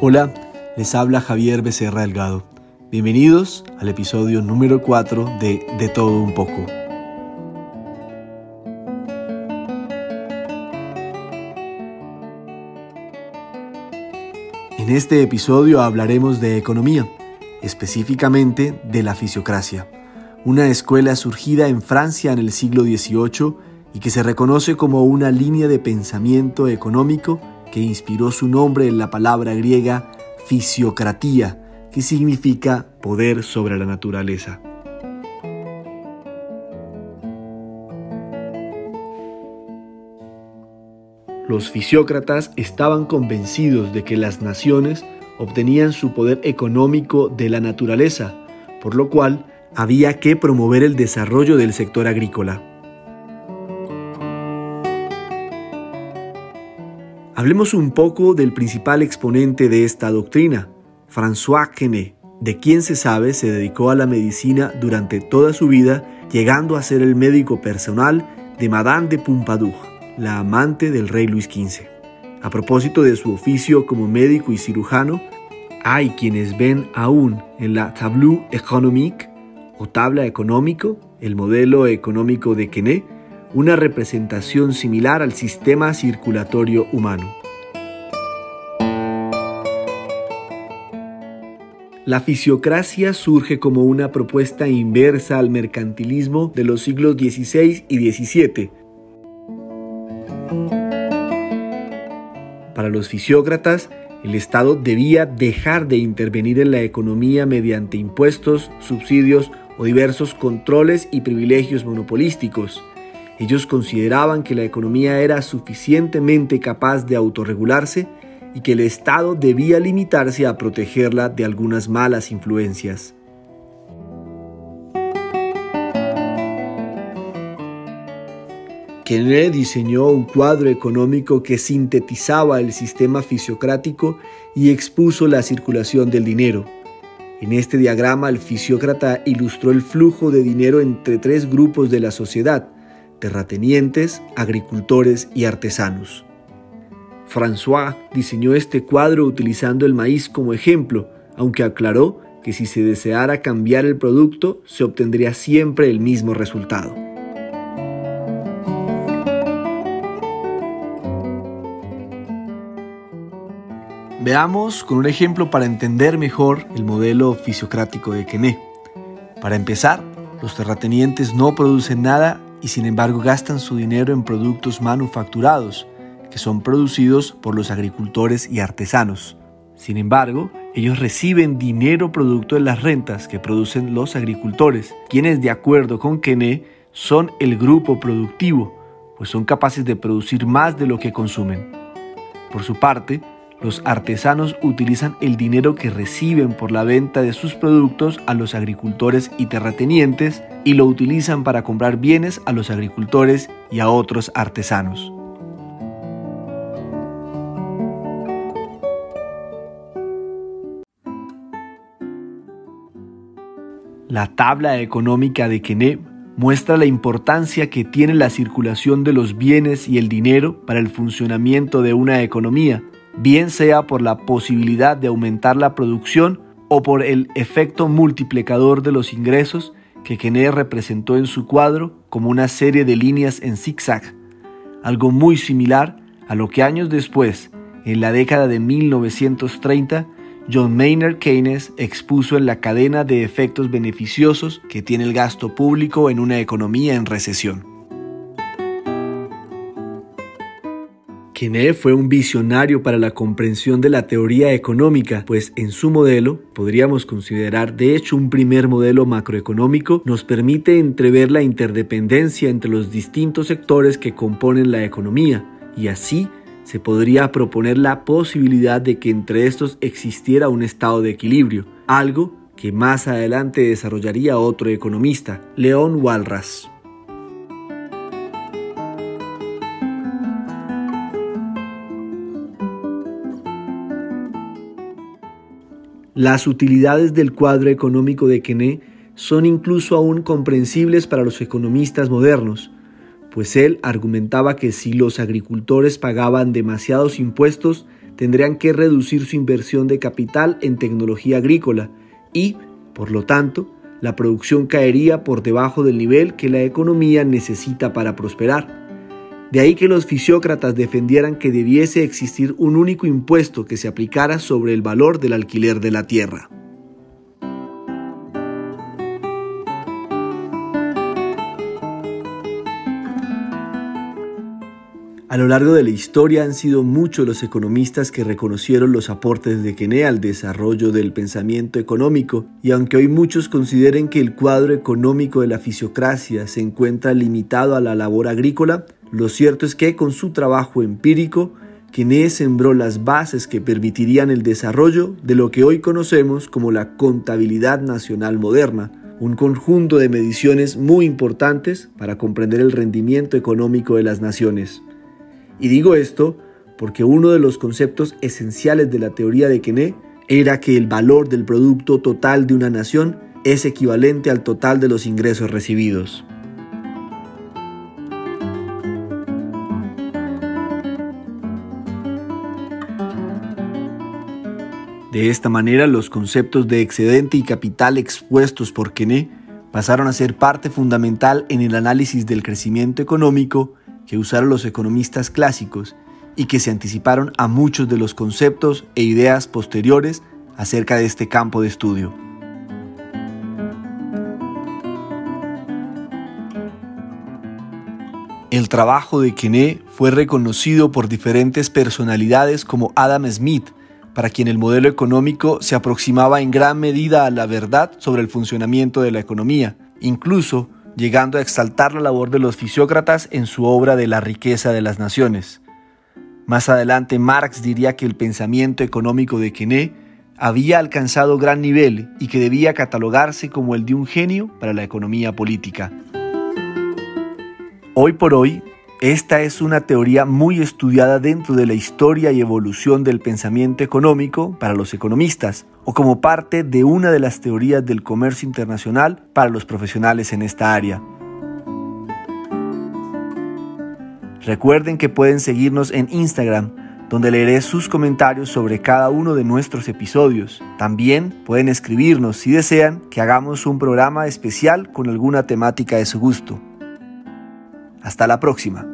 Hola, les habla Javier Becerra Delgado. Bienvenidos al episodio número 4 de De todo un poco. En este episodio hablaremos de economía, específicamente de la fisiocracia, una escuela surgida en Francia en el siglo XVIII y que se reconoce como una línea de pensamiento económico que inspiró su nombre en la palabra griega fisiocratía, que significa poder sobre la naturaleza. Los fisiócratas estaban convencidos de que las naciones obtenían su poder económico de la naturaleza, por lo cual había que promover el desarrollo del sector agrícola. Hablemos un poco del principal exponente de esta doctrina, François Quesnay, de quien se sabe se dedicó a la medicina durante toda su vida, llegando a ser el médico personal de Madame de Pompadour, la amante del rey Luis XV. A propósito de su oficio como médico y cirujano, hay quienes ven aún en la Tableau économique o tabla económico, el modelo económico de Quesnay, una representación similar al sistema circulatorio humano. La fisiocracia surge como una propuesta inversa al mercantilismo de los siglos XVI y XVII. Para los fisiócratas, el Estado debía dejar de intervenir en la economía mediante impuestos, subsidios o diversos controles y privilegios monopolísticos. Ellos consideraban que la economía era suficientemente capaz de autorregularse y que el Estado debía limitarse a protegerla de algunas malas influencias. Kennedy diseñó un cuadro económico que sintetizaba el sistema fisiocrático y expuso la circulación del dinero. En este diagrama el fisiócrata ilustró el flujo de dinero entre tres grupos de la sociedad, terratenientes, agricultores y artesanos. François diseñó este cuadro utilizando el maíz como ejemplo, aunque aclaró que si se deseara cambiar el producto se obtendría siempre el mismo resultado. Veamos con un ejemplo para entender mejor el modelo fisiocrático de Quesnay. Para empezar, los terratenientes no producen nada y sin embargo gastan su dinero en productos manufacturados, que son producidos por los agricultores y artesanos. Sin embargo, ellos reciben dinero producto de las rentas que producen los agricultores, quienes de acuerdo con Quesnay son el grupo productivo, pues son capaces de producir más de lo que consumen. Por su parte, los artesanos utilizan el dinero que reciben por la venta de sus productos a los agricultores y terratenientes y lo utilizan para comprar bienes a los agricultores y a otros artesanos. La tabla económica de Quesnay muestra la importancia que tiene la circulación de los bienes y el dinero para el funcionamiento de una economía bien sea por la posibilidad de aumentar la producción o por el efecto multiplicador de los ingresos que Quesnay representó en su cuadro como una serie de líneas en zigzag, algo muy similar a lo que años después, en la década de 1930, John Maynard Keynes expuso en la cadena de efectos beneficiosos que tiene el gasto público en una economía en recesión. Quesnay fue un visionario para la comprensión de la teoría económica, pues en su modelo, podríamos considerar de hecho un primer modelo macroeconómico, nos permite entrever la interdependencia entre los distintos sectores que componen la economía, y así se podría proponer la posibilidad de que entre estos existiera un estado de equilibrio, algo que más adelante desarrollaría otro economista, León Walras. Las utilidades del cuadro económico de Quesnay son incluso aún comprensibles para los economistas modernos, pues él argumentaba que si los agricultores pagaban demasiados impuestos, tendrían que reducir su inversión de capital en tecnología agrícola y, por lo tanto, la producción caería por debajo del nivel que la economía necesita para prosperar. De ahí que los fisiócratas defendieran que debiese existir un único impuesto que se aplicara sobre el valor del alquiler de la tierra. A lo largo de la historia han sido muchos los economistas que reconocieron los aportes de Quené al desarrollo del pensamiento económico, y aunque hoy muchos consideren que el cuadro económico de la fisiocracia se encuentra limitado a la labor agrícola, lo cierto es que con su trabajo empírico, Quené sembró las bases que permitirían el desarrollo de lo que hoy conocemos como la contabilidad nacional moderna, un conjunto de mediciones muy importantes para comprender el rendimiento económico de las naciones. Y digo esto porque uno de los conceptos esenciales de la teoría de Quené era que el valor del producto total de una nación es equivalente al total de los ingresos recibidos. De esta manera, los conceptos de excedente y capital expuestos por Quené pasaron a ser parte fundamental en el análisis del crecimiento económico que usaron los economistas clásicos y que se anticiparon a muchos de los conceptos e ideas posteriores acerca de este campo de estudio. El trabajo de Quené fue reconocido por diferentes personalidades como Adam Smith, para quien el modelo económico se aproximaba en gran medida a la verdad sobre el funcionamiento de la economía. Incluso llegando a exaltar la labor de los fisiócratas en su obra de la riqueza de las naciones. Más adelante Marx diría que el pensamiento económico de Quené había alcanzado gran nivel y que debía catalogarse como el de un genio para la economía política. Hoy por hoy, esta es una teoría muy estudiada dentro de la historia y evolución del pensamiento económico para los economistas, o como parte de una de las teorías del comercio internacional para los profesionales en esta área. Recuerden que pueden seguirnos en Instagram, donde leeré sus comentarios sobre cada uno de nuestros episodios. También pueden escribirnos si desean que hagamos un programa especial con alguna temática de su gusto. Hasta la próxima.